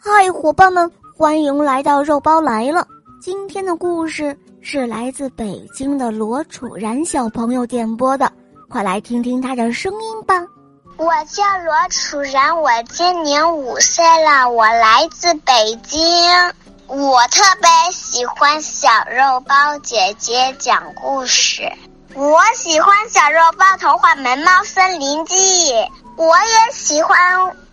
嗨，伙伴们，欢迎来到肉包来了。今天的故事是来自北京的罗楚然小朋友点播的，快来听听他的声音吧。我叫罗楚然，我今年五岁了，我来自北京。我特别喜欢小肉包姐姐讲故事，我喜欢小肉包童话《萌猫森林记》，我也喜欢。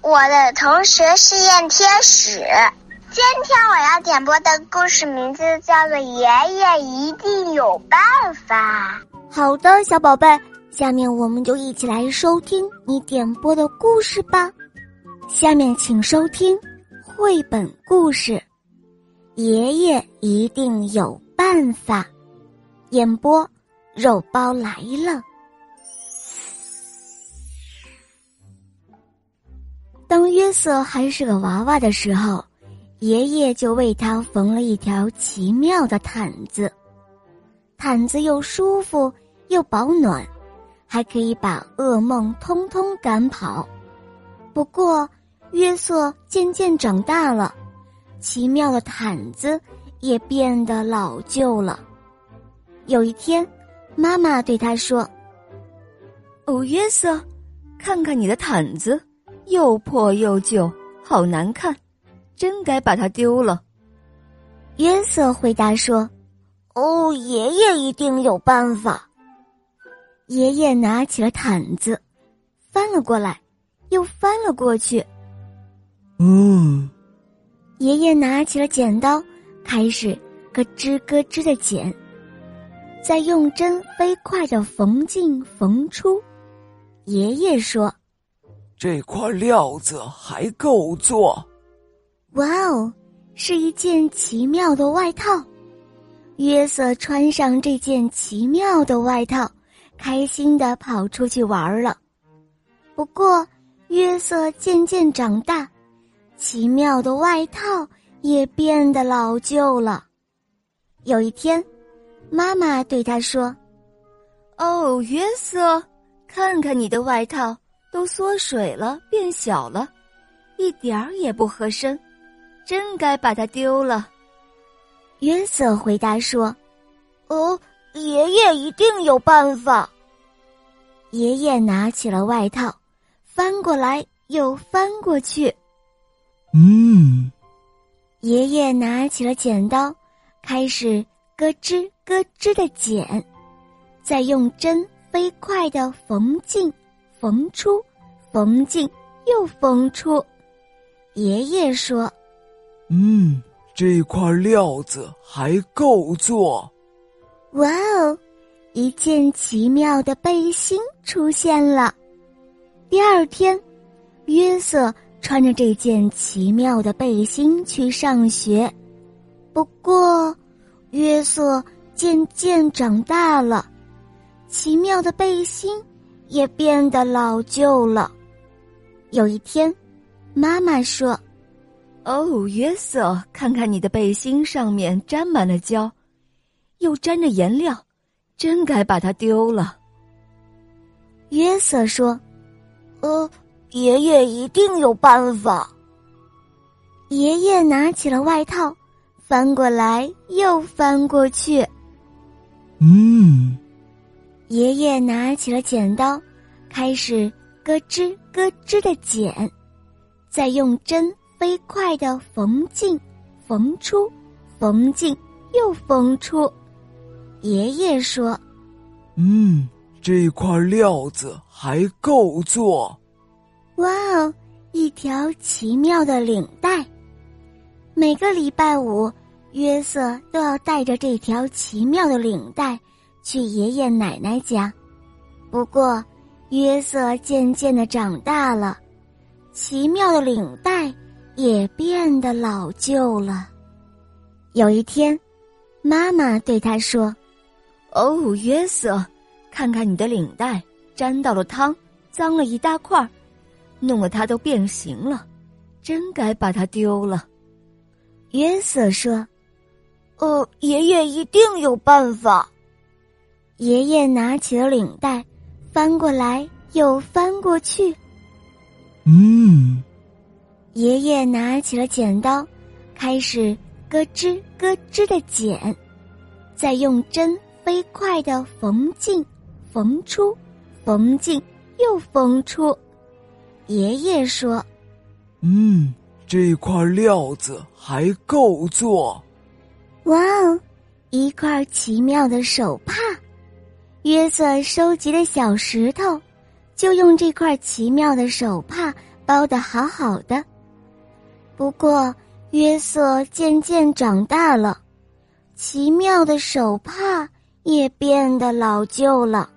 我的同学试验天使，今天我要点播的故事名字叫做《爷爷一定有办法》。好的，小宝贝，下面我们就一起来收听你点播的故事吧。下面请收听绘本故事《爷爷一定有办法》，演播肉包来了。当约瑟还是个娃娃的时候，爷爷就为他缝了一条奇妙的毯子。毯子又舒服又保暖，还可以把噩梦通通赶跑。不过，约瑟渐渐长大了，奇妙的毯子也变得老旧了。有一天，妈妈对他说：“哦，约瑟，看看你的毯子。”又破又旧，好难看，真该把它丢了。约瑟回答说：“哦，爷爷一定有办法。”爷爷拿起了毯子，翻了过来，又翻了过去。嗯，爷爷拿起了剪刀，开始咯吱咯吱的剪，再用针飞快的缝进缝出。爷爷说。这块料子还够做。哇哦，是一件奇妙的外套。约瑟穿上这件奇妙的外套，开心的跑出去玩了。不过，约瑟渐渐长大，奇妙的外套也变得老旧了。有一天，妈妈对他说：“哦，约瑟，看看你的外套。”都缩水了，变小了，一点儿也不合身，真该把它丢了。约瑟回答说：“哦，爷爷一定有办法。”爷爷拿起了外套，翻过来又翻过去。嗯，爷爷拿起了剪刀，开始咯吱咯吱的剪，再用针飞快的缝进。缝出，缝进，又缝出。爷爷说：“嗯，这块料子还够做。”哇哦，一件奇妙的背心出现了。第二天，约瑟穿着这件奇妙的背心去上学。不过，约瑟渐渐长大了，奇妙的背心。也变得老旧了。有一天，妈妈说：“哦，约瑟，看看你的背心上面沾满了胶，又沾着颜料，真该把它丢了。”约瑟说：“呃，爷爷一定有办法。”爷爷拿起了外套，翻过来又翻过去。嗯。爷爷拿起了剪刀，开始咯吱咯吱的剪，再用针飞快的缝进、缝出、缝进又缝出。爷爷说：“嗯，这块料子还够做。”哇哦，一条奇妙的领带！每个礼拜五，约瑟都要带着这条奇妙的领带。去爷爷奶奶家，不过约瑟渐渐的长大了，奇妙的领带也变得老旧了。有一天，妈妈对他说：“哦，约瑟，看看你的领带沾到了汤，脏了一大块，弄得它都变形了，真该把它丢了。”约瑟说：“哦，爷爷一定有办法。”爷爷拿起了领带，翻过来又翻过去。嗯，爷爷拿起了剪刀，开始咯吱咯吱的剪，再用针飞快的缝进、缝出、缝进又缝出。爷爷说：“嗯，这块料子还够做。”哇哦，一块奇妙的手帕！约瑟收集的小石头，就用这块奇妙的手帕包的好好的。不过，约瑟渐渐长大了，奇妙的手帕也变得老旧了。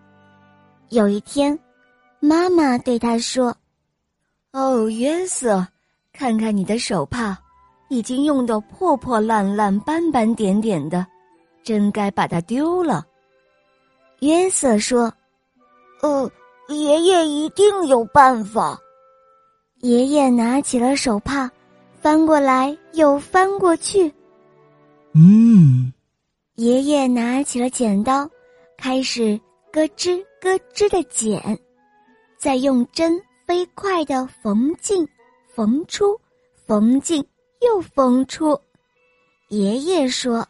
有一天，妈妈对他说：“哦，约瑟，看看你的手帕，已经用得破破烂烂、斑斑点点的，真该把它丢了。”约瑟说：“呃，爷爷一定有办法。”爷爷拿起了手帕。翻过来又翻过去，嗯，爷爷拿起了剪刀，开始咯吱咯吱的剪，再用针飞快的缝进、缝出、缝进又缝出。爷爷说：“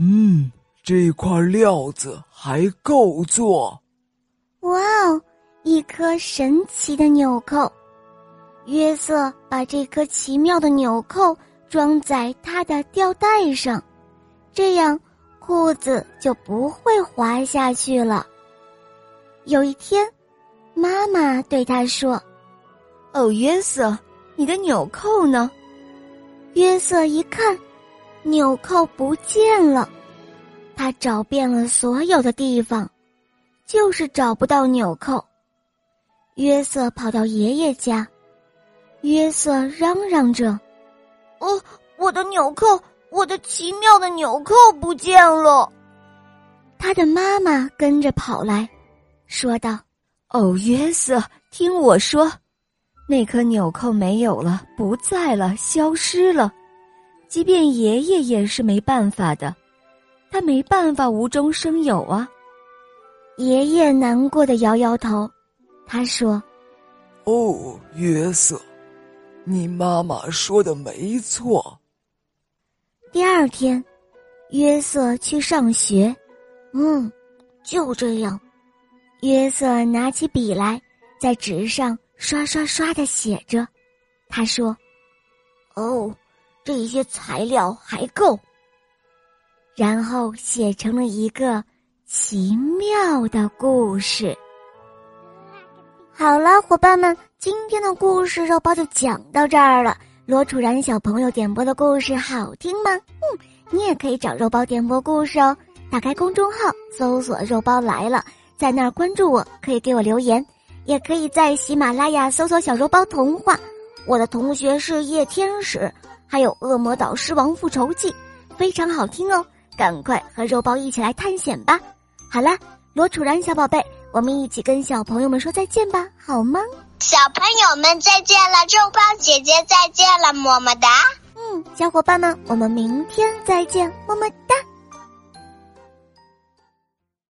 嗯，这块料子还够做。”哇哦，一颗神奇的纽扣。约瑟把这颗奇妙的纽扣装在他的吊带上，这样裤子就不会滑下去了。有一天，妈妈对他说：“哦，约瑟，你的纽扣呢？”约瑟一看，纽扣不见了。他找遍了所有的地方，就是找不到纽扣。约瑟跑到爷爷家。约瑟嚷嚷着：“哦，我的纽扣，我的奇妙的纽扣不见了！”他的妈妈跟着跑来，说道：“哦，约瑟，听我说，那颗纽扣没有了，不在了，消失了。即便爷爷也是没办法的，他没办法无中生有啊。”爷爷难过的摇摇头，他说：“哦，约瑟。”你妈妈说的没错。第二天，约瑟去上学。嗯，就这样，约瑟拿起笔来，在纸上刷刷刷的写着。他说：“哦，这些材料还够。”然后写成了一个奇妙的故事。好了，伙伴们，今天的故事肉包就讲到这儿了。罗楚然小朋友点播的故事好听吗？嗯，你也可以找肉包点播故事哦。打开公众号，搜索“肉包来了”，在那儿关注我，可以给我留言，也可以在喜马拉雅搜索“小肉包童话”。我的同学是夜天使，还有《恶魔岛狮王复仇记》，非常好听哦。赶快和肉包一起来探险吧！好了，罗楚然小宝贝。我们一起跟小朋友们说再见吧，好吗？小朋友们再见了，肉包姐姐再见了，么么哒。嗯，小伙伴们，我们明天再见，么么哒。